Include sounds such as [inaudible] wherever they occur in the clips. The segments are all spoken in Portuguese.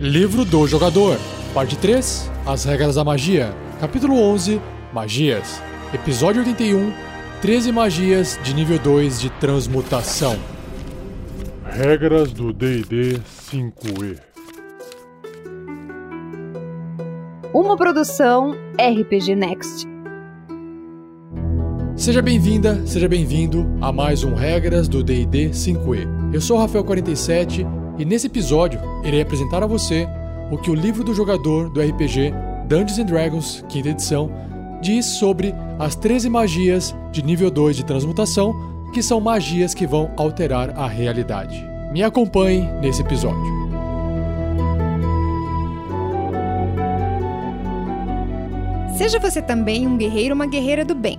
Livro do Jogador, Parte 3 As Regras da Magia, Capítulo 11 Magias, Episódio 81 13 Magias de nível 2 de Transmutação. Regras do DD 5E. Uma produção RPG Next. Seja bem-vinda, seja bem-vindo a mais um Regras do D&D 5e. Eu sou o Rafael47 e nesse episódio irei apresentar a você o que o livro do jogador do RPG Dungeons Dragons, quinta edição, diz sobre as 13 magias de nível 2 de transmutação, que são magias que vão alterar a realidade. Me acompanhe nesse episódio. Seja você também um guerreiro ou uma guerreira do bem.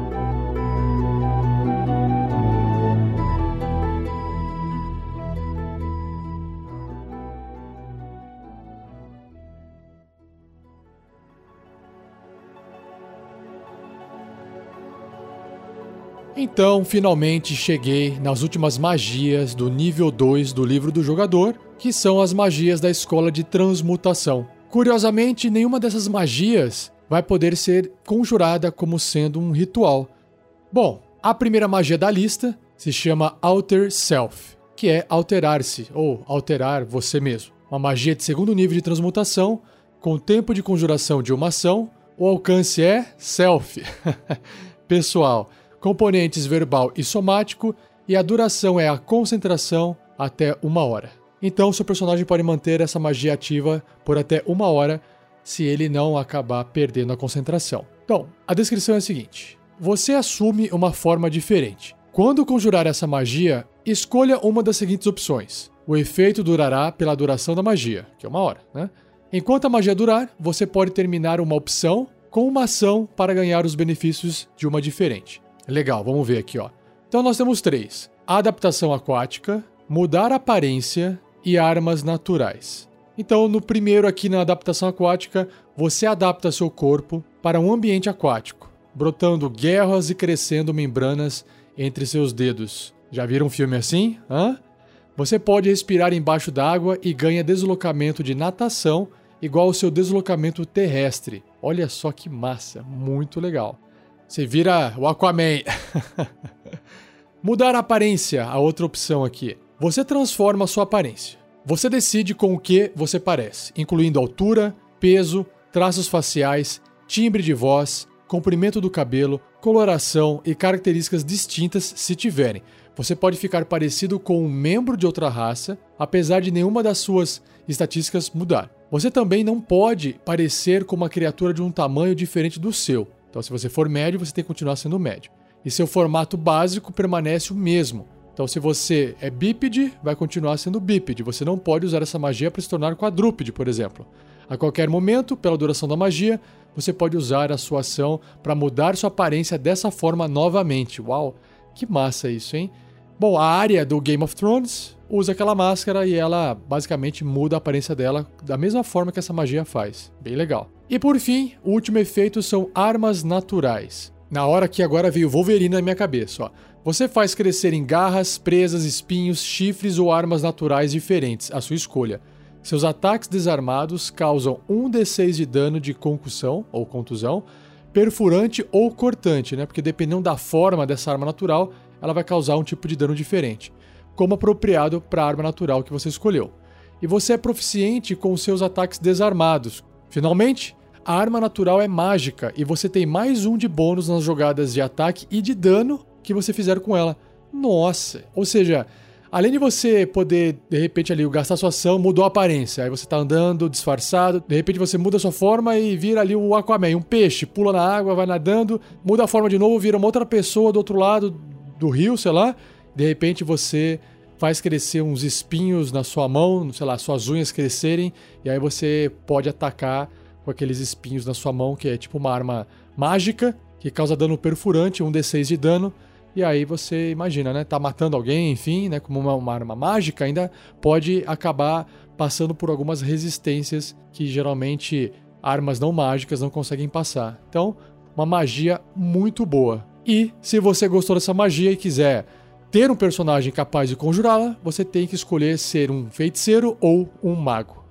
Então, finalmente cheguei nas últimas magias do nível 2 do livro do jogador, que são as magias da escola de transmutação. Curiosamente, nenhuma dessas magias vai poder ser conjurada como sendo um ritual. Bom, a primeira magia da lista se chama Alter Self, que é alterar-se ou alterar você mesmo. Uma magia de segundo nível de transmutação, com tempo de conjuração de uma ação, o alcance é Self. [laughs] Pessoal, componentes verbal e somático, e a duração é a concentração até uma hora. Então, seu personagem pode manter essa magia ativa por até uma hora se ele não acabar perdendo a concentração. Então, a descrição é a seguinte: você assume uma forma diferente. Quando conjurar essa magia, escolha uma das seguintes opções. O efeito durará pela duração da magia, que é uma hora, né? Enquanto a magia durar, você pode terminar uma opção com uma ação para ganhar os benefícios de uma diferente. Legal, vamos ver aqui, ó. Então nós temos três: adaptação aquática, mudar aparência e armas naturais. Então, no primeiro aqui na adaptação aquática, você adapta seu corpo para um ambiente aquático, brotando guerras e crescendo membranas entre seus dedos. Já viram um filme assim? Hã? Você pode respirar embaixo d'água e ganha deslocamento de natação igual ao seu deslocamento terrestre. Olha só que massa, muito legal. Você vira o Aquaman. [laughs] Mudar a aparência, a outra opção aqui. Você transforma a sua aparência. Você decide com o que você parece, incluindo altura, peso, traços faciais, timbre de voz, comprimento do cabelo, coloração e características distintas se tiverem. Você pode ficar parecido com um membro de outra raça, apesar de nenhuma das suas estatísticas mudar. Você também não pode parecer com uma criatura de um tamanho diferente do seu. Então, se você for médio, você tem que continuar sendo médio. E seu formato básico permanece o mesmo. Então, se você é bípede, vai continuar sendo bípede. Você não pode usar essa magia para se tornar quadrúpede, por exemplo. A qualquer momento, pela duração da magia, você pode usar a sua ação para mudar sua aparência dessa forma novamente. Uau, que massa isso, hein? Bom, a área do Game of Thrones usa aquela máscara e ela basicamente muda a aparência dela da mesma forma que essa magia faz. Bem legal. E por fim, o último efeito são armas naturais. Na hora que agora veio Wolverine na minha cabeça, ó. Você faz crescer em garras, presas, espinhos, chifres ou armas naturais diferentes, a sua escolha. Seus ataques desarmados causam 1d6 de dano de concussão ou contusão, perfurante ou cortante, né? Porque dependendo da forma dessa arma natural, ela vai causar um tipo de dano diferente, como apropriado para a arma natural que você escolheu. E você é proficiente com seus ataques desarmados. Finalmente, a arma natural é mágica e você tem mais um de bônus nas jogadas de ataque e de dano que você fizer com ela. Nossa! Ou seja, além de você poder, de repente, ali, gastar sua ação, mudou a aparência. Aí você tá andando disfarçado, de repente você muda sua forma e vira ali o Aquaman, um peixe, pula na água, vai nadando, muda a forma de novo, vira uma outra pessoa do outro lado do rio, sei lá. De repente você faz crescer uns espinhos na sua mão, sei lá, suas unhas crescerem, e aí você pode atacar com aqueles espinhos na sua mão, que é tipo uma arma mágica, que causa dano perfurante, um D6 de dano. E aí você imagina, né? Tá matando alguém, enfim, né? Como uma, uma arma mágica, ainda pode acabar passando por algumas resistências que geralmente armas não mágicas não conseguem passar. Então, uma magia muito boa. E se você gostou dessa magia e quiser ter um personagem capaz de conjurá-la, você tem que escolher ser um feiticeiro ou um mago.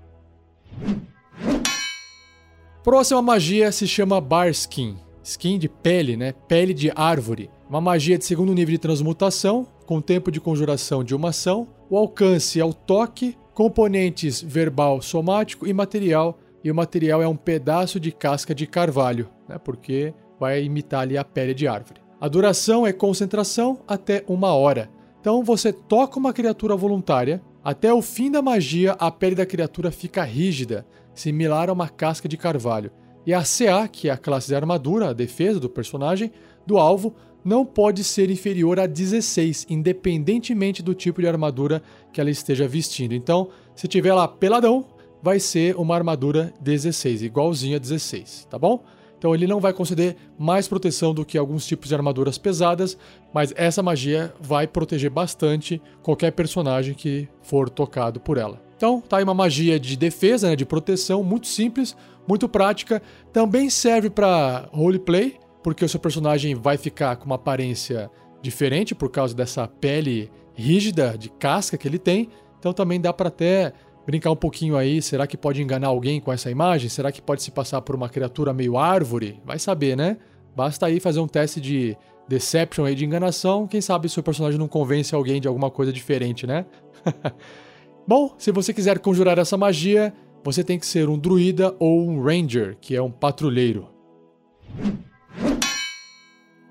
Próxima magia se chama Bar Skin. Skin de pele, né? Pele de árvore. Uma magia de segundo nível de transmutação, com tempo de conjuração de uma ação. O alcance é o toque, componentes verbal, somático e material. E o material é um pedaço de casca de carvalho, né? Porque vai imitar ali a pele de árvore. A duração é concentração até uma hora. Então você toca uma criatura voluntária, até o fim da magia a pele da criatura fica rígida, similar a uma casca de carvalho. E a CA, que é a classe de armadura, a defesa do personagem, do alvo, não pode ser inferior a 16, independentemente do tipo de armadura que ela esteja vestindo. Então, se tiver lá peladão, vai ser uma armadura 16, igualzinha a 16, tá bom? Então ele não vai conceder mais proteção do que alguns tipos de armaduras pesadas, mas essa magia vai proteger bastante qualquer personagem que for tocado por ela. Então tá aí uma magia de defesa, né, de proteção, muito simples, muito prática. Também serve para roleplay, porque o seu personagem vai ficar com uma aparência diferente por causa dessa pele rígida de casca que ele tem. Então também dá para até brincar um pouquinho aí. Será que pode enganar alguém com essa imagem? Será que pode se passar por uma criatura meio árvore? Vai saber, né? Basta aí fazer um teste de deception aí de enganação. Quem sabe seu personagem não convence alguém de alguma coisa diferente, né? [laughs] Bom, se você quiser conjurar essa magia, você tem que ser um druida ou um ranger, que é um patrulheiro.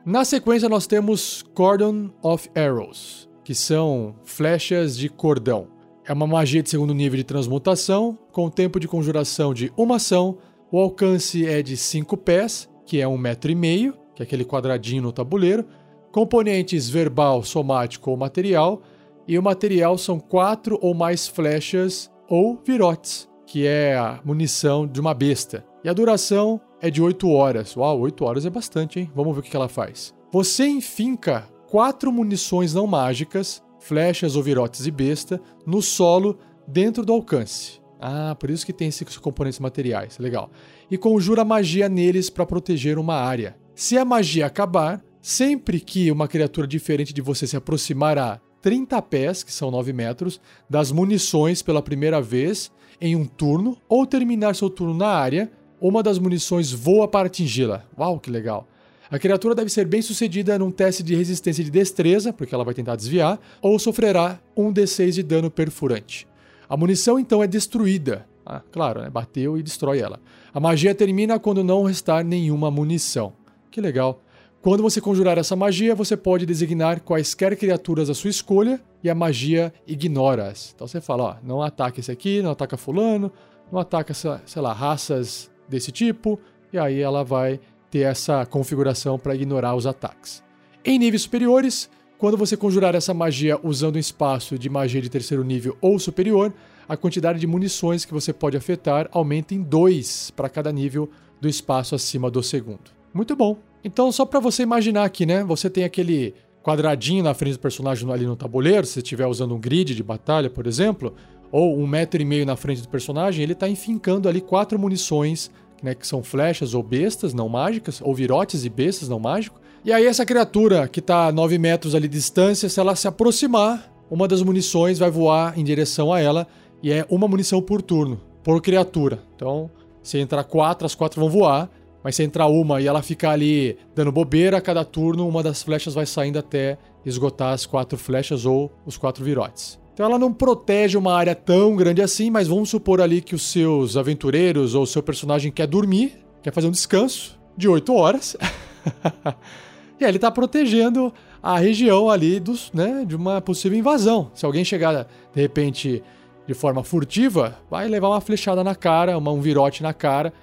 Na sequência, nós temos Cordon of Arrows, que são flechas de cordão. É uma magia de segundo nível de transmutação, com tempo de conjuração de uma ação. O alcance é de 5 pés, que é um metro e meio, que é aquele quadradinho no tabuleiro. Componentes verbal, somático ou material. E o material são quatro ou mais flechas ou virotes, que é a munição de uma besta. E a duração é de 8 horas. Uau, 8 horas é bastante, hein? Vamos ver o que ela faz. Você enfinca quatro munições não mágicas flechas ou virotes e besta no solo dentro do alcance. Ah, por isso que tem esses componentes materiais. Legal. E conjura magia neles para proteger uma área. Se a magia acabar, sempre que uma criatura diferente de você se aproximar a 30 pés, que são 9 metros, das munições pela primeira vez em um turno, ou terminar seu turno na área, uma das munições voa para atingi-la. Uau, que legal! A criatura deve ser bem sucedida num teste de resistência de destreza, porque ela vai tentar desviar, ou sofrerá um D6 de dano perfurante. A munição então é destruída. Ah, claro, né? bateu e destrói ela. A magia termina quando não restar nenhuma munição. Que legal. Quando você conjurar essa magia, você pode designar quaisquer criaturas à sua escolha e a magia ignora-as. Então você fala, ó, não ataca esse aqui, não ataca fulano, não ataca, sei lá, raças desse tipo, e aí ela vai ter essa configuração para ignorar os ataques. Em níveis superiores, quando você conjurar essa magia usando um espaço de magia de terceiro nível ou superior, a quantidade de munições que você pode afetar aumenta em 2 para cada nível do espaço acima do segundo. Muito bom. Então, só para você imaginar aqui, né? Você tem aquele quadradinho na frente do personagem ali no tabuleiro, se estiver usando um grid de batalha, por exemplo, ou um metro e meio na frente do personagem, ele está enfincando ali quatro munições né, que são flechas ou bestas não mágicas, ou virotes e bestas não mágicos. E aí essa criatura que está a 9 metros ali de distância, se ela se aproximar, uma das munições vai voar em direção a ela e é uma munição por turno, por criatura. Então, se entrar quatro, as quatro vão voar, mas se entrar uma e ela ficar ali dando bobeira a cada turno, uma das flechas vai saindo até esgotar as quatro flechas ou os quatro virotes. Então ela não protege uma área tão grande assim, mas vamos supor ali que os seus aventureiros ou o seu personagem quer dormir, quer fazer um descanso de 8 horas. [laughs] e aí ele está protegendo a região ali dos, né, de uma possível invasão. Se alguém chegar de repente de forma furtiva, vai levar uma flechada na cara, uma, um virote na cara.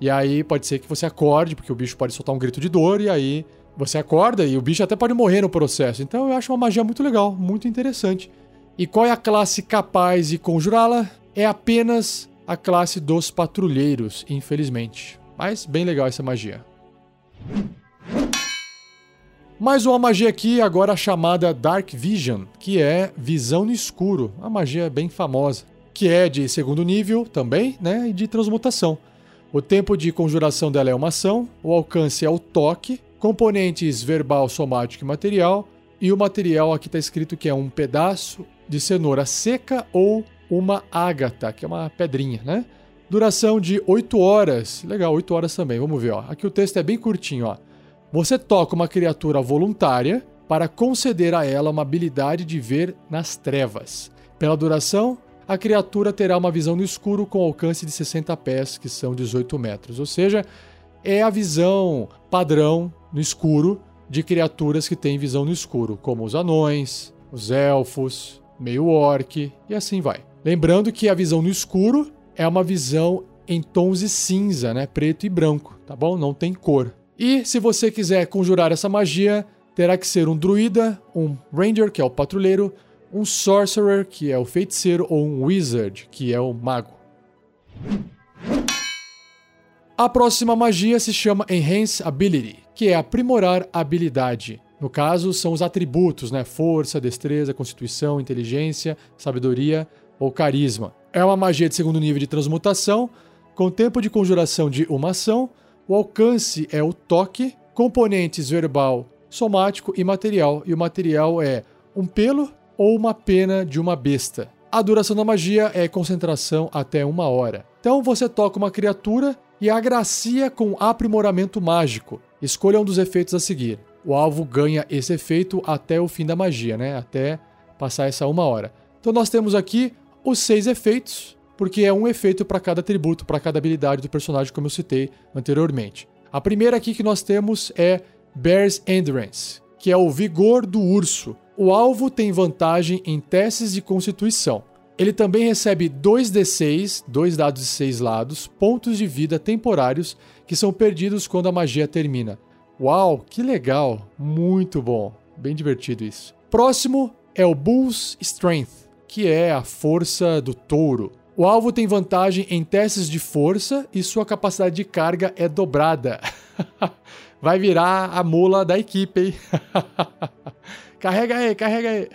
E aí pode ser que você acorde, porque o bicho pode soltar um grito de dor, e aí você acorda e o bicho até pode morrer no processo. Então eu acho uma magia muito legal, muito interessante. E qual é a classe capaz de conjurá-la? É apenas a classe dos patrulheiros, infelizmente. Mas bem legal essa magia. Mais uma magia aqui, agora chamada Dark Vision, que é visão no escuro, uma magia bem famosa, que é de segundo nível também, né, e de transmutação. O tempo de conjuração dela é uma ação, o alcance é o toque, componentes verbal, somático e material, e o material aqui está escrito que é um pedaço de cenoura seca ou uma ágata, que é uma pedrinha, né? Duração de 8 horas. Legal, 8 horas também. Vamos ver, ó. Aqui o texto é bem curtinho, ó. Você toca uma criatura voluntária para conceder a ela uma habilidade de ver nas trevas. Pela duração, a criatura terá uma visão no escuro com alcance de 60 pés, que são 18 metros. Ou seja, é a visão padrão no escuro de criaturas que têm visão no escuro, como os anões, os elfos, meio orc e assim vai. Lembrando que a visão no escuro é uma visão em tons de cinza, né, preto e branco, tá bom? Não tem cor. E se você quiser conjurar essa magia, terá que ser um druida, um ranger, que é o patrulheiro, um sorcerer, que é o feiticeiro, ou um wizard, que é o mago. A próxima magia se chama Enhance Ability, que é aprimorar habilidade. No caso, são os atributos, né? Força, destreza, constituição, inteligência, sabedoria ou carisma. É uma magia de segundo nível de transmutação, com tempo de conjuração de uma ação. O alcance é o toque, componentes verbal, somático e material. E o material é um pelo ou uma pena de uma besta. A duração da magia é concentração até uma hora. Então você toca uma criatura e agracia com aprimoramento mágico. Escolha um dos efeitos a seguir. O alvo ganha esse efeito até o fim da magia, né? Até passar essa uma hora. Então nós temos aqui os seis efeitos, porque é um efeito para cada atributo, para cada habilidade do personagem, como eu citei anteriormente. A primeira aqui que nós temos é Bear's Endurance, que é o vigor do urso. O alvo tem vantagem em testes de constituição. Ele também recebe 2d6, dois dados de 6 lados, pontos de vida temporários que são perdidos quando a magia termina. Uau, que legal! Muito bom. Bem divertido isso. Próximo é o Bull's Strength que é a força do touro. O alvo tem vantagem em testes de força e sua capacidade de carga é dobrada. [laughs] Vai virar a mula da equipe, hein? [laughs] carrega aí, carrega aí.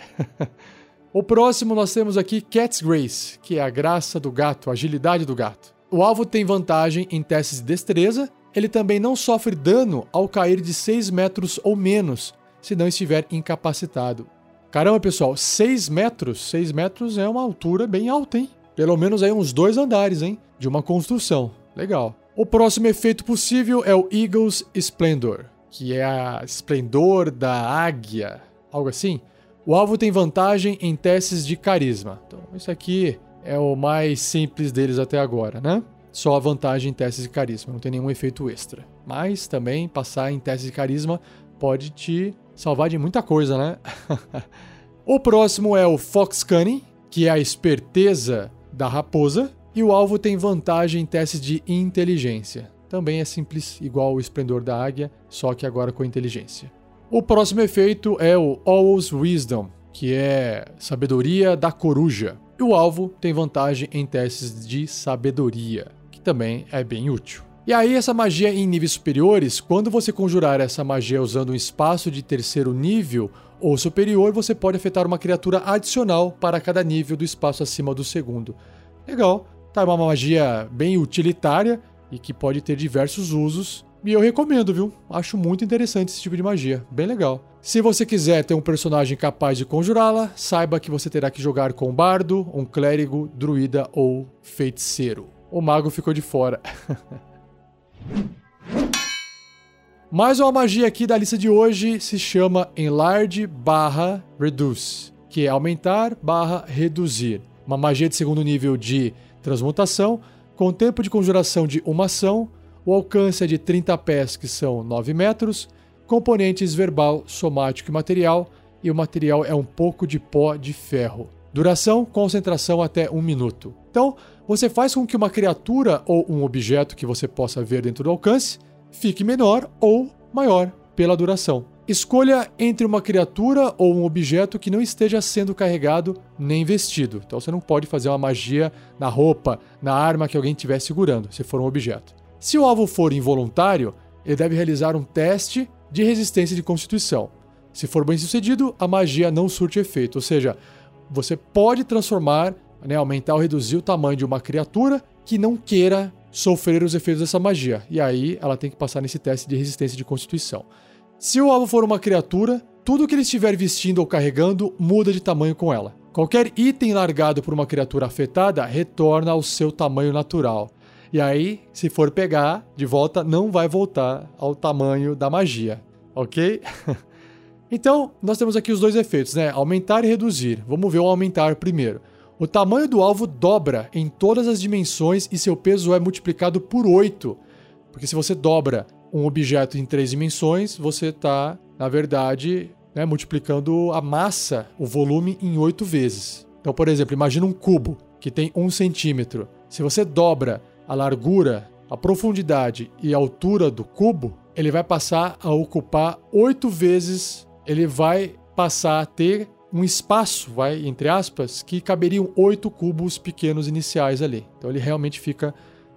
o próximo nós temos aqui Cat's Grace, que é a graça do gato, a agilidade do gato. O alvo tem vantagem em testes de destreza. Ele também não sofre dano ao cair de 6 metros ou menos, se não estiver incapacitado. Caramba, pessoal, 6 metros, 6 metros é uma altura bem alta, hein? Pelo menos aí uns dois andares, hein? De uma construção. Legal. O próximo efeito possível é o Eagle's Splendor, que é a esplendor da águia, algo assim. O alvo tem vantagem em testes de carisma. Então, isso aqui é o mais simples deles até agora, né? Só a vantagem em testes de carisma, não tem nenhum efeito extra. Mas também passar em testes de carisma pode te salvar de muita coisa, né? [laughs] o próximo é o Fox Cunning, que é a esperteza da raposa, e o alvo tem vantagem em testes de inteligência. Também é simples, igual o esplendor da águia, só que agora com inteligência. O próximo efeito é o Owl's Wisdom, que é sabedoria da coruja. E o alvo tem vantagem em testes de sabedoria, que também é bem útil. E aí, essa magia em níveis superiores, quando você conjurar essa magia usando um espaço de terceiro nível ou superior, você pode afetar uma criatura adicional para cada nível do espaço acima do segundo. Legal, tá uma magia bem utilitária e que pode ter diversos usos. E eu recomendo, viu? Acho muito interessante esse tipo de magia, bem legal. Se você quiser ter um personagem capaz de conjurá-la, saiba que você terá que jogar com um bardo, um clérigo, druida ou feiticeiro. O mago ficou de fora. [laughs] Mais uma magia aqui da lista de hoje se chama Enlarge barra Reduce, que é aumentar barra reduzir. Uma magia de segundo nível de transmutação, com tempo de conjuração de uma ação, o alcance é de 30 pés, que são 9 metros, componentes verbal, somático e material, e o material é um pouco de pó de ferro. Duração, concentração até um minuto. Então, você faz com que uma criatura ou um objeto que você possa ver dentro do alcance fique menor ou maior pela duração. Escolha entre uma criatura ou um objeto que não esteja sendo carregado nem vestido. Então você não pode fazer uma magia na roupa, na arma que alguém estiver segurando, se for um objeto. Se o alvo for involuntário, ele deve realizar um teste de resistência de constituição. Se for bem sucedido, a magia não surte efeito, ou seja, você pode transformar, né, aumentar ou reduzir o tamanho de uma criatura que não queira sofrer os efeitos dessa magia. E aí ela tem que passar nesse teste de resistência de constituição. Se o alvo for uma criatura, tudo que ele estiver vestindo ou carregando muda de tamanho com ela. Qualquer item largado por uma criatura afetada retorna ao seu tamanho natural. E aí, se for pegar de volta, não vai voltar ao tamanho da magia, ok? [laughs] então, nós temos aqui os dois efeitos, né? Aumentar e reduzir. Vamos ver o aumentar primeiro. O tamanho do alvo dobra em todas as dimensões e seu peso é multiplicado por 8. Porque se você dobra um objeto em três dimensões, você está, na verdade, né, multiplicando a massa, o volume, em oito vezes. Então, por exemplo, imagina um cubo que tem um centímetro. Se você dobra a largura, a profundidade e a altura do cubo, ele vai passar a ocupar oito vezes, ele vai passar a ter um espaço, vai, entre aspas, que caberiam oito cubos pequenos iniciais ali. Então ele realmente fica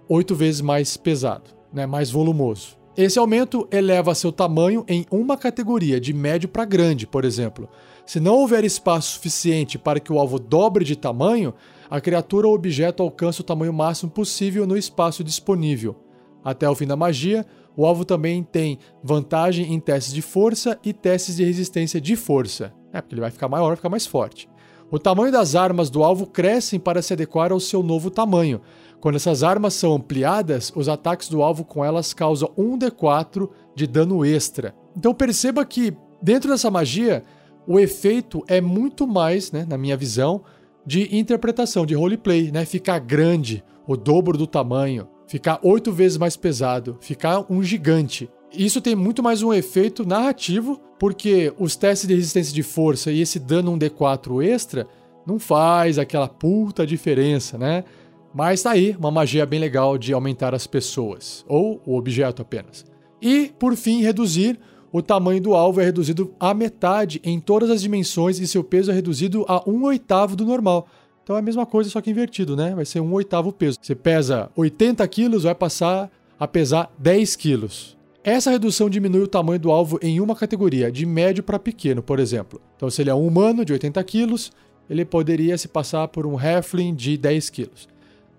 oito vezes mais pesado, né, mais volumoso. Esse aumento eleva seu tamanho em uma categoria, de médio para grande, por exemplo. Se não houver espaço suficiente para que o alvo dobre de tamanho, a criatura ou objeto alcança o tamanho máximo possível no espaço disponível. Até o fim da magia, o alvo também tem vantagem em testes de força e testes de resistência de força. É, porque ele vai ficar maior, vai ficar mais forte. O tamanho das armas do alvo crescem para se adequar ao seu novo tamanho. Quando essas armas são ampliadas, os ataques do alvo com elas causam 1d4 de dano extra. Então perceba que dentro dessa magia, o efeito é muito mais, né, na minha visão, de interpretação, de roleplay, né? Ficar grande, o dobro do tamanho, ficar oito vezes mais pesado, ficar um gigante. Isso tem muito mais um efeito narrativo, porque os testes de resistência de força e esse dano 1d4 extra não faz aquela puta diferença, né? Mas tá aí uma magia bem legal de aumentar as pessoas, ou o objeto apenas. E, por fim, reduzir. O tamanho do alvo é reduzido à metade em todas as dimensões e seu peso é reduzido a um oitavo do normal. Então é a mesma coisa, só que invertido, né? Vai ser um oitavo peso. Você pesa 80 quilos, vai passar a pesar 10 quilos. Essa redução diminui o tamanho do alvo em uma categoria, de médio para pequeno, por exemplo. Então, se ele é um humano de 80 quilos, ele poderia se passar por um halfling de 10 quilos.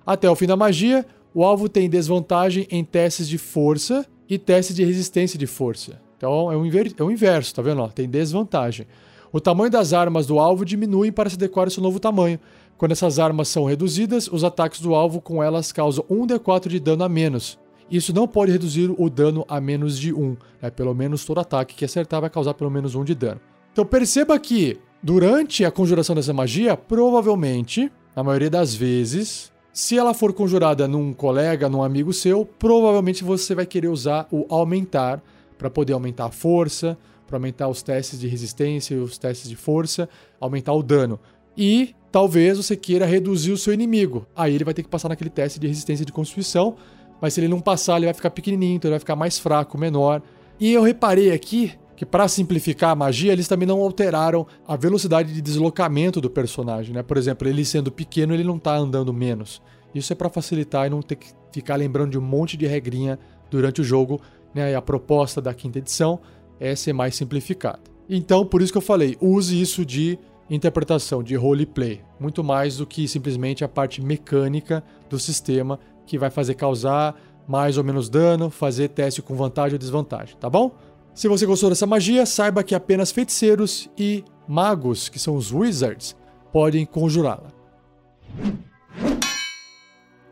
Até o fim da magia, o alvo tem desvantagem em testes de força e testes de resistência de força. Então é o, é o inverso, tá vendo? tem desvantagem. O tamanho das armas do alvo diminui para se adequar ao seu novo tamanho. Quando essas armas são reduzidas, os ataques do alvo com elas causam 1d4 de dano a menos. Isso não pode reduzir o dano a menos de 1. Né? Pelo menos todo ataque que acertar vai causar pelo menos 1 de dano. Então perceba que, durante a conjuração dessa magia, provavelmente, na maioria das vezes, se ela for conjurada num colega, num amigo seu, provavelmente você vai querer usar o aumentar para poder aumentar a força, para aumentar os testes de resistência e os testes de força, aumentar o dano. E talvez você queira reduzir o seu inimigo. Aí ele vai ter que passar naquele teste de resistência de constituição mas se ele não passar, ele vai ficar pequenininho, então ele vai ficar mais fraco, menor. E eu reparei aqui que para simplificar a magia, eles também não alteraram a velocidade de deslocamento do personagem, né? Por exemplo, ele sendo pequeno, ele não tá andando menos. Isso é para facilitar e não ter que ficar lembrando de um monte de regrinha durante o jogo, né? E a proposta da quinta edição é ser mais simplificada. Então, por isso que eu falei, use isso de interpretação, de roleplay, muito mais do que simplesmente a parte mecânica do sistema que vai fazer causar mais ou menos dano, fazer teste com vantagem ou desvantagem, tá bom? Se você gostou dessa magia, saiba que apenas feiticeiros e magos, que são os wizards, podem conjurá-la.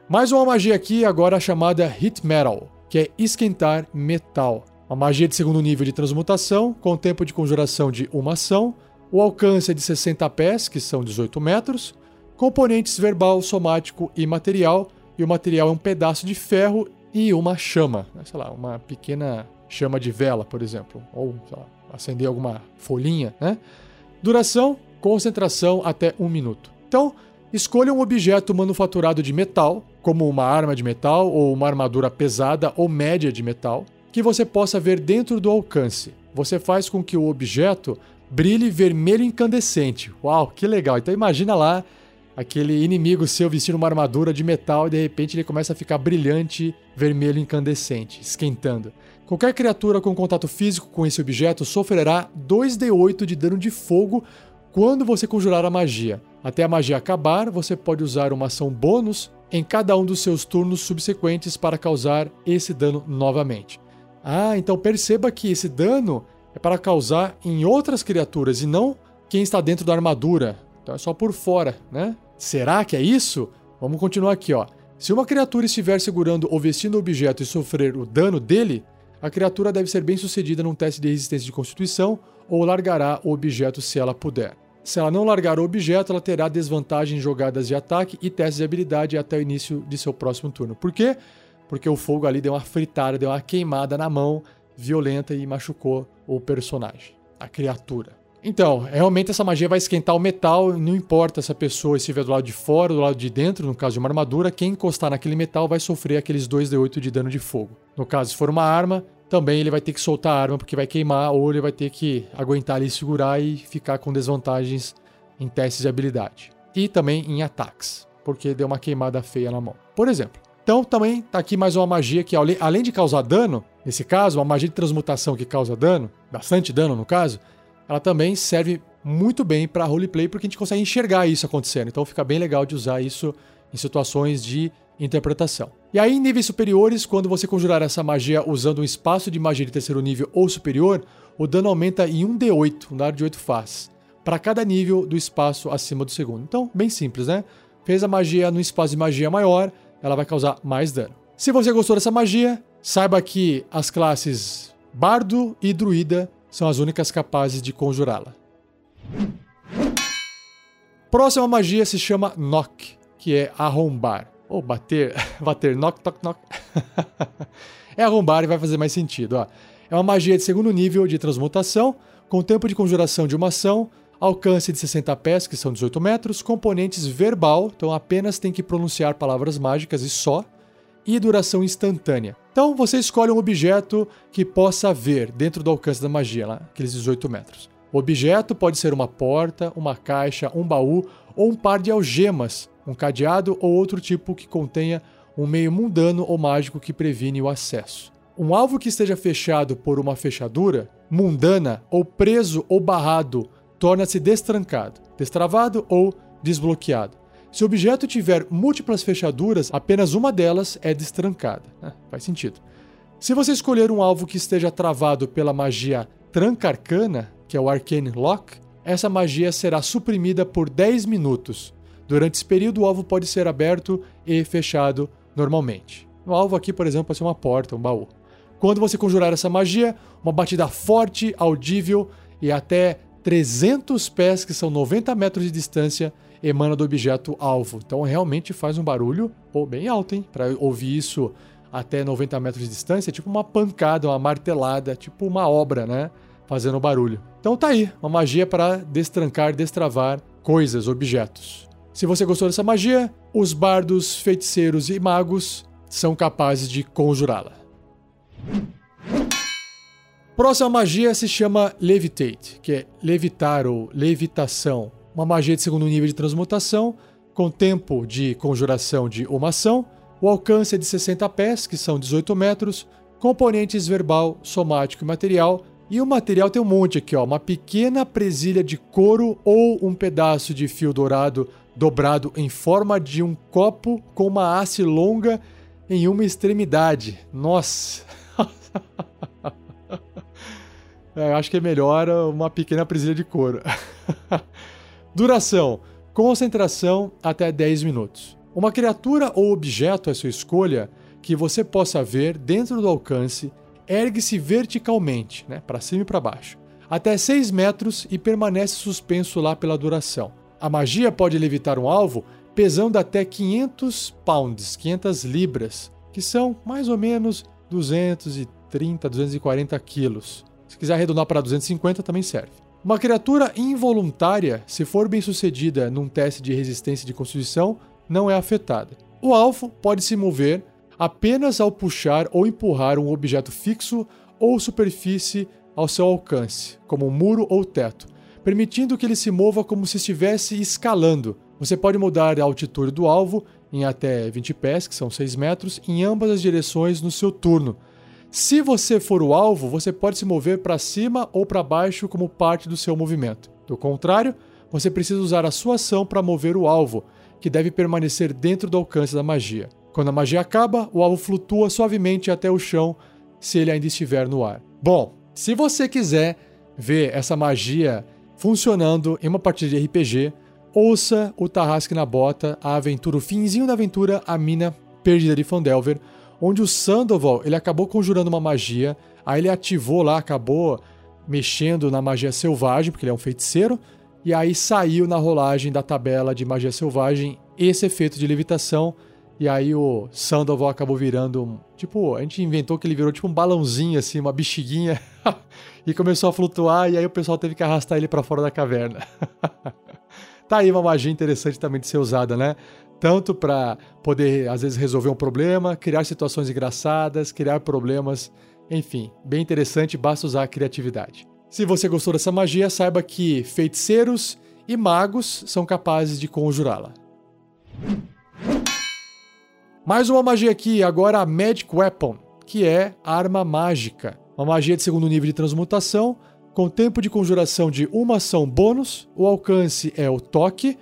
Mais uma magia aqui, agora chamada Hit Metal, que é esquentar metal. Uma magia de segundo nível de transmutação, com tempo de conjuração de uma ação, o alcance é de 60 pés, que são 18 metros, componentes verbal, somático e material, e o material é um pedaço de ferro e uma chama, né? sei lá, uma pequena chama de vela, por exemplo, ou lá, acender alguma folhinha, né? Duração, concentração até um minuto. Então, escolha um objeto manufaturado de metal, como uma arma de metal ou uma armadura pesada ou média de metal, que você possa ver dentro do alcance. Você faz com que o objeto brilhe vermelho incandescente. Uau, que legal! Então imagina lá aquele inimigo seu vestindo uma armadura de metal e de repente ele começa a ficar brilhante, vermelho incandescente, esquentando. Qualquer criatura com contato físico com esse objeto sofrerá 2d8 de dano de fogo quando você conjurar a magia. Até a magia acabar, você pode usar uma ação bônus em cada um dos seus turnos subsequentes para causar esse dano novamente. Ah, então perceba que esse dano é para causar em outras criaturas e não quem está dentro da armadura. Então é só por fora, né? Será que é isso? Vamos continuar aqui, ó. Se uma criatura estiver segurando ou vestindo o objeto e sofrer o dano dele, a criatura deve ser bem sucedida num teste de resistência de constituição ou largará o objeto se ela puder. Se ela não largar o objeto, ela terá desvantagem em jogadas de ataque e testes de habilidade até o início de seu próximo turno. Por quê? Porque o fogo ali deu uma fritada, deu uma queimada na mão violenta e machucou o personagem, a criatura. Então, realmente essa magia vai esquentar o metal, não importa se a pessoa estiver do lado de fora ou do lado de dentro, no caso de uma armadura, quem encostar naquele metal vai sofrer aqueles 2d8 de dano de fogo. No caso, se for uma arma, também ele vai ter que soltar a arma porque vai queimar, ou ele vai ter que aguentar ali, segurar e ficar com desvantagens em testes de habilidade. E também em ataques, porque deu uma queimada feia na mão. Por exemplo. Então também tá aqui mais uma magia que, além de causar dano, nesse caso, uma magia de transmutação que causa dano, bastante dano no caso, ela também serve muito bem para roleplay porque a gente consegue enxergar isso acontecendo. Então fica bem legal de usar isso em situações de interpretação. E aí, em níveis superiores, quando você conjurar essa magia usando um espaço de magia de terceiro nível ou superior, o dano aumenta em 1d8, um dado de 8 faces, para cada nível do espaço acima do segundo. Então, bem simples, né? Fez a magia no espaço de magia maior, ela vai causar mais dano. Se você gostou dessa magia, saiba que as classes Bardo e Druida são as únicas capazes de conjurá-la. Próxima magia se chama Knock, que é arrombar. Ou bater, [laughs] bater, knock, knock, knock. [laughs] é arrombar e vai fazer mais sentido. Ó. É uma magia de segundo nível de transmutação, com tempo de conjuração de uma ação, alcance de 60 pés, que são 18 metros, componentes verbal, então apenas tem que pronunciar palavras mágicas e só, e duração instantânea. Então você escolhe um objeto que possa ver dentro do alcance da magia, lá, aqueles 18 metros. O objeto pode ser uma porta, uma caixa, um baú ou um par de algemas, um cadeado ou outro tipo que contenha um meio mundano ou mágico que previne o acesso. Um alvo que esteja fechado por uma fechadura, mundana ou preso ou barrado, torna-se destrancado, destravado ou desbloqueado. Se o objeto tiver múltiplas fechaduras, apenas uma delas é destrancada. É, faz sentido. Se você escolher um alvo que esteja travado pela magia Tranca Arcana, que é o Arcane Lock, essa magia será suprimida por 10 minutos, Durante esse período, o alvo pode ser aberto e fechado normalmente. O alvo aqui, por exemplo, pode ser uma porta, um baú. Quando você conjurar essa magia, uma batida forte, audível e até 300 pés, que são 90 metros de distância, emana do objeto alvo. Então realmente faz um barulho pô, bem alto, hein? Para ouvir isso até 90 metros de distância, é tipo uma pancada, uma martelada, tipo uma obra, né? Fazendo barulho. Então tá aí, uma magia para destrancar, destravar coisas, objetos. Se você gostou dessa magia, os bardos, feiticeiros e magos são capazes de conjurá-la. Próxima magia se chama Levitate, que é levitar ou levitação. Uma magia de segundo nível de transmutação, com tempo de conjuração de uma ação, o alcance é de 60 pés, que são 18 metros, componentes verbal, somático e material. E o material tem um monte aqui, ó, uma pequena presilha de couro ou um pedaço de fio dourado dobrado em forma de um copo com uma haste longa em uma extremidade. Nossa! [laughs] é, acho que é melhor uma pequena presilha de couro. [laughs] Duração: concentração até 10 minutos. Uma criatura ou objeto à sua escolha que você possa ver dentro do alcance ergue-se verticalmente, né, para cima e para baixo, até 6 metros e permanece suspenso lá pela duração. A magia pode levitar um alvo pesando até 500 pounds, 500 libras, que são mais ou menos 230, 240 quilos. Se quiser arredondar para 250, também serve. Uma criatura involuntária, se for bem sucedida num teste de resistência de constituição, não é afetada. O alvo pode se mover apenas ao puxar ou empurrar um objeto fixo ou superfície ao seu alcance, como um muro ou teto, permitindo que ele se mova como se estivesse escalando. Você pode mudar a altitude do alvo em até 20 pés, que são 6 metros, em ambas as direções no seu turno. Se você for o alvo, você pode se mover para cima ou para baixo como parte do seu movimento. Do contrário, você precisa usar a sua ação para mover o alvo, que deve permanecer dentro do alcance da magia. Quando a magia acaba, o alvo flutua suavemente até o chão se ele ainda estiver no ar. Bom, se você quiser ver essa magia funcionando em uma partida de RPG, ouça o Tarrasque na Bota, a aventura, o finzinho da aventura, a mina perdida de Fandelver, onde o Sandoval ele acabou conjurando uma magia, aí ele ativou lá, acabou mexendo na magia selvagem, porque ele é um feiticeiro, e aí saiu na rolagem da tabela de magia selvagem esse efeito de levitação. E aí o Sandoval acabou virando um. Tipo, a gente inventou que ele virou tipo um balãozinho, assim, uma bexiguinha, [laughs] e começou a flutuar, e aí o pessoal teve que arrastar ele para fora da caverna. [laughs] tá aí uma magia interessante também de ser usada, né? Tanto para poder, às vezes, resolver um problema, criar situações engraçadas, criar problemas, enfim, bem interessante, basta usar a criatividade. Se você gostou dessa magia, saiba que feiticeiros e magos são capazes de conjurá-la. Mais uma magia aqui, agora a Magic Weapon, que é arma mágica. Uma magia de segundo nível de transmutação, com tempo de conjuração de uma ação bônus, o alcance é o toque,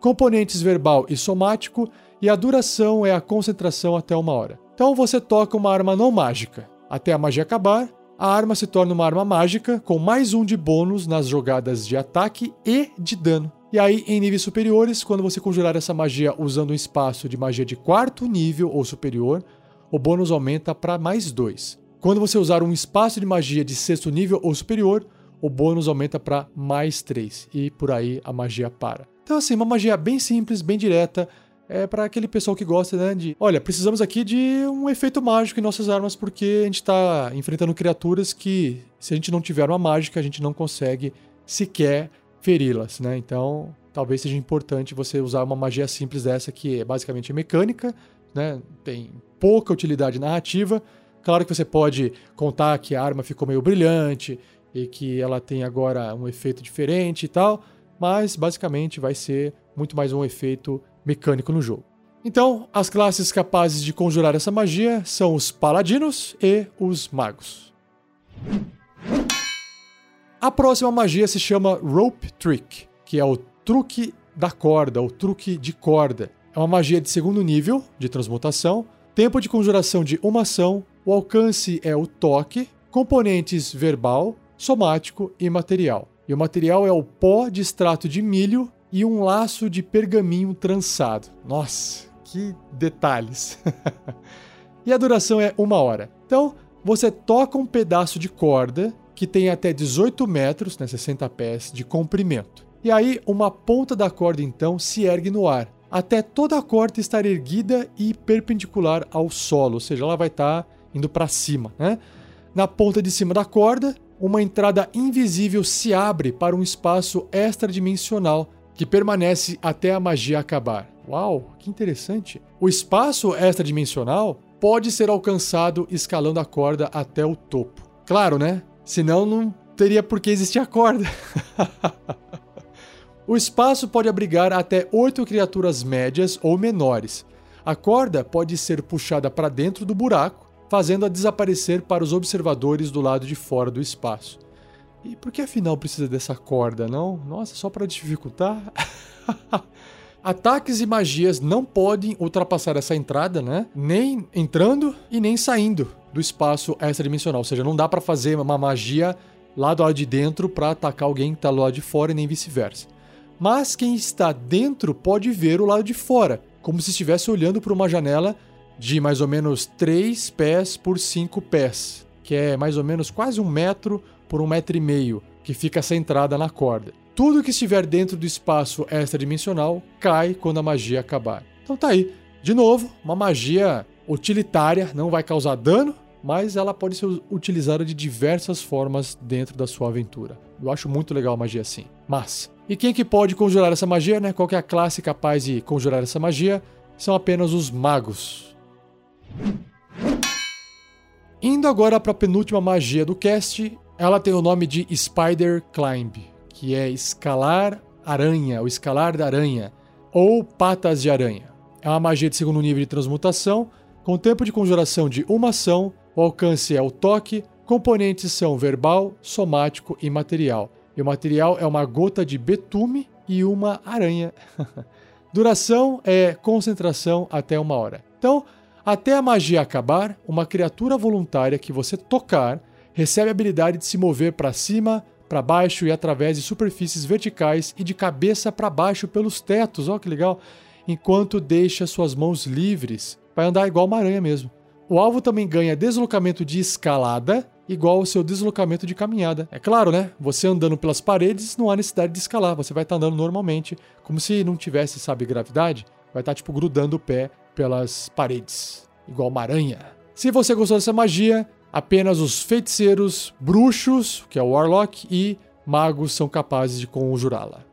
componentes verbal e somático, e a duração é a concentração até uma hora. Então você toca uma arma não mágica. Até a magia acabar, a arma se torna uma arma mágica com mais um de bônus nas jogadas de ataque e de dano. E aí, em níveis superiores, quando você conjurar essa magia usando um espaço de magia de quarto nível ou superior, o bônus aumenta para mais dois. Quando você usar um espaço de magia de sexto nível ou superior, o bônus aumenta para mais três. E por aí a magia para. Então, assim, uma magia bem simples, bem direta, é para aquele pessoal que gosta, né, de, olha, precisamos aqui de um efeito mágico em nossas armas porque a gente está enfrentando criaturas que se a gente não tiver uma mágica, a gente não consegue sequer feri-las, né? Então, talvez seja importante você usar uma magia simples dessa que é basicamente mecânica, né? Tem pouca utilidade narrativa. Claro que você pode contar que a arma ficou meio brilhante e que ela tem agora um efeito diferente e tal, mas basicamente vai ser muito mais um efeito mecânico no jogo. Então, as classes capazes de conjurar essa magia são os paladinos e os magos. A próxima magia se chama Rope Trick, que é o truque da corda, o truque de corda. É uma magia de segundo nível de transmutação, tempo de conjuração de uma ação, o alcance é o toque, componentes verbal, somático e material. E o material é o pó de extrato de milho e um laço de pergaminho trançado. Nossa, que detalhes! [laughs] e a duração é uma hora. Então, você toca um pedaço de corda que tem até 18 metros, né, 60 pés, de comprimento. E aí, uma ponta da corda então se ergue no ar, até toda a corda estar erguida e perpendicular ao solo, ou seja, ela vai estar tá indo para cima. Né? Na ponta de cima da corda, uma entrada invisível se abre para um espaço extradimensional que permanece até a magia acabar. Uau, que interessante! O espaço extradimensional pode ser alcançado escalando a corda até o topo. Claro, né? Senão não teria por que existir a corda. [laughs] o espaço pode abrigar até oito criaturas médias ou menores. A corda pode ser puxada para dentro do buraco, fazendo-a desaparecer para os observadores do lado de fora do espaço. E por que afinal precisa dessa corda, não? Nossa, só para dificultar? [laughs] Ataques e magias não podem ultrapassar essa entrada, né? Nem entrando e nem saindo do espaço extradimensional. Ou seja, não dá para fazer uma magia lá do lado de dentro para atacar alguém que está lado de fora e nem vice-versa. Mas quem está dentro pode ver o lado de fora, como se estivesse olhando por uma janela de mais ou menos 3 pés por 5 pés, que é mais ou menos quase um metro por um metro e meio, que fica centrada na corda. Tudo que estiver dentro do espaço extradimensional cai quando a magia acabar. Então tá aí. De novo, uma magia utilitária, não vai causar dano, mas ela pode ser utilizada de diversas formas dentro da sua aventura. Eu acho muito legal a magia assim. Mas, e quem que pode conjurar essa magia, né? Qual é a classe capaz de conjurar essa magia? São apenas os magos. Indo agora para a penúltima magia do cast, ela tem o nome de Spider Climb, que é escalar aranha, ou escalar da aranha, ou patas de aranha. É uma magia de segundo nível de transmutação, com tempo de conjuração de uma ação, o alcance é o toque, componentes são verbal, somático e material. E o material é uma gota de betume, e uma aranha. [laughs] Duração é concentração até uma hora. Então, até a magia acabar, uma criatura voluntária que você tocar recebe a habilidade de se mover para cima, para baixo e através de superfícies verticais e de cabeça para baixo pelos tetos. Olha que legal! Enquanto deixa suas mãos livres. Vai andar igual uma aranha mesmo. O alvo também ganha deslocamento de escalada, igual ao seu deslocamento de caminhada. É claro, né? Você andando pelas paredes, não há necessidade de escalar. Você vai estar andando normalmente, como se não tivesse, sabe, gravidade. Vai estar, tipo, grudando o pé pelas paredes, igual uma aranha. Se você gostou dessa magia, apenas os feiticeiros, bruxos, que é o Warlock, e magos são capazes de conjurá-la.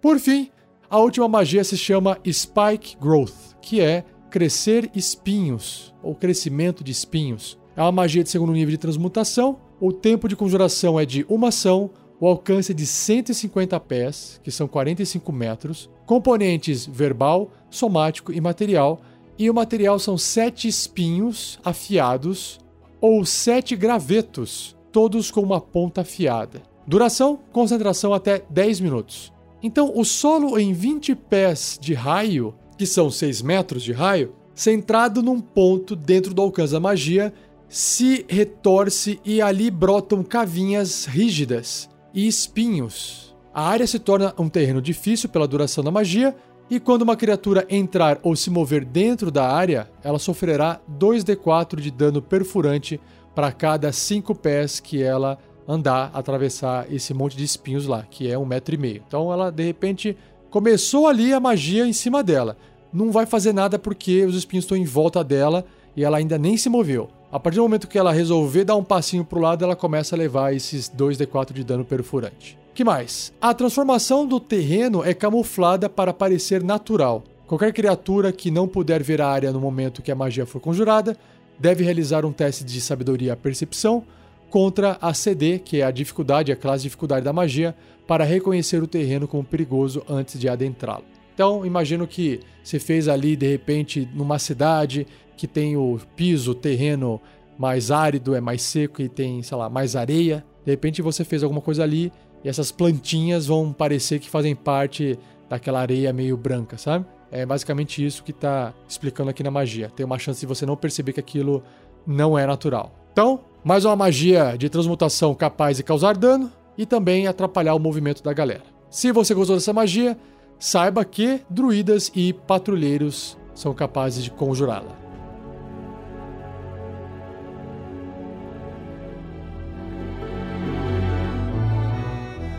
Por fim, a última magia se chama Spike Growth, que é crescer espinhos, ou crescimento de espinhos. É uma magia de segundo nível de transmutação. O tempo de conjuração é de uma ação, o alcance de 150 pés, que são 45 metros, componentes verbal, somático e material, e o material são sete espinhos afiados ou sete gravetos, todos com uma ponta afiada. Duração: concentração até 10 minutos. Então, o solo em 20 pés de raio que são 6 metros de raio, centrado num ponto dentro do alcance da magia, se retorce e ali brotam cavinhas rígidas e espinhos. A área se torna um terreno difícil pela duração da magia, e quando uma criatura entrar ou se mover dentro da área, ela sofrerá 2d4 de dano perfurante para cada 5 pés que ela andar, atravessar esse monte de espinhos lá, que é um metro e meio. Então ela, de repente, Começou ali a magia em cima dela. Não vai fazer nada porque os espinhos estão em volta dela e ela ainda nem se moveu. A partir do momento que ela resolver dar um passinho pro lado, ela começa a levar esses 2d4 de dano perfurante. Que mais? A transformação do terreno é camuflada para parecer natural. Qualquer criatura que não puder ver a área no momento que a magia for conjurada deve realizar um teste de sabedoria percepção contra a CD, que é a dificuldade, a classe de dificuldade da magia, para reconhecer o terreno como perigoso antes de adentrá-lo. Então, imagino que você fez ali, de repente, numa cidade que tem o piso, o terreno mais árido, é mais seco e tem, sei lá, mais areia. De repente você fez alguma coisa ali e essas plantinhas vão parecer que fazem parte daquela areia meio branca, sabe? É basicamente isso que está explicando aqui na magia. Tem uma chance de você não perceber que aquilo não é natural. Então, mais uma magia de transmutação capaz de causar dano e também atrapalhar o movimento da galera. Se você gostou dessa magia, saiba que druidas e patrulheiros são capazes de conjurá-la.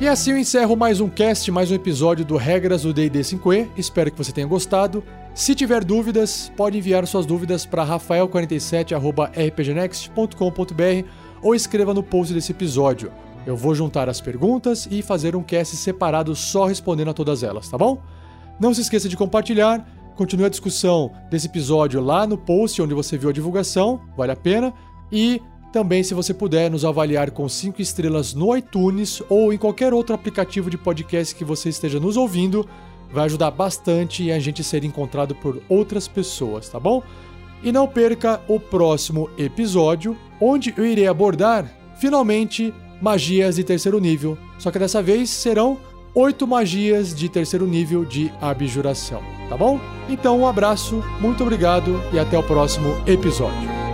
E assim eu encerro mais um cast, mais um episódio do Regras do D&D 5e. Espero que você tenha gostado. Se tiver dúvidas, pode enviar suas dúvidas para rafael47@rpgnext.com.br ou escreva no post desse episódio. Eu vou juntar as perguntas e fazer um cast separado só respondendo a todas elas, tá bom? Não se esqueça de compartilhar, continue a discussão desse episódio lá no post onde você viu a divulgação, vale a pena. E também, se você puder, nos avaliar com 5 estrelas no iTunes ou em qualquer outro aplicativo de podcast que você esteja nos ouvindo, vai ajudar bastante a gente ser encontrado por outras pessoas, tá bom? E não perca o próximo episódio, onde eu irei abordar, finalmente, magias de terceiro nível. Só que dessa vez serão oito magias de terceiro nível de abjuração, tá bom? Então um abraço, muito obrigado e até o próximo episódio.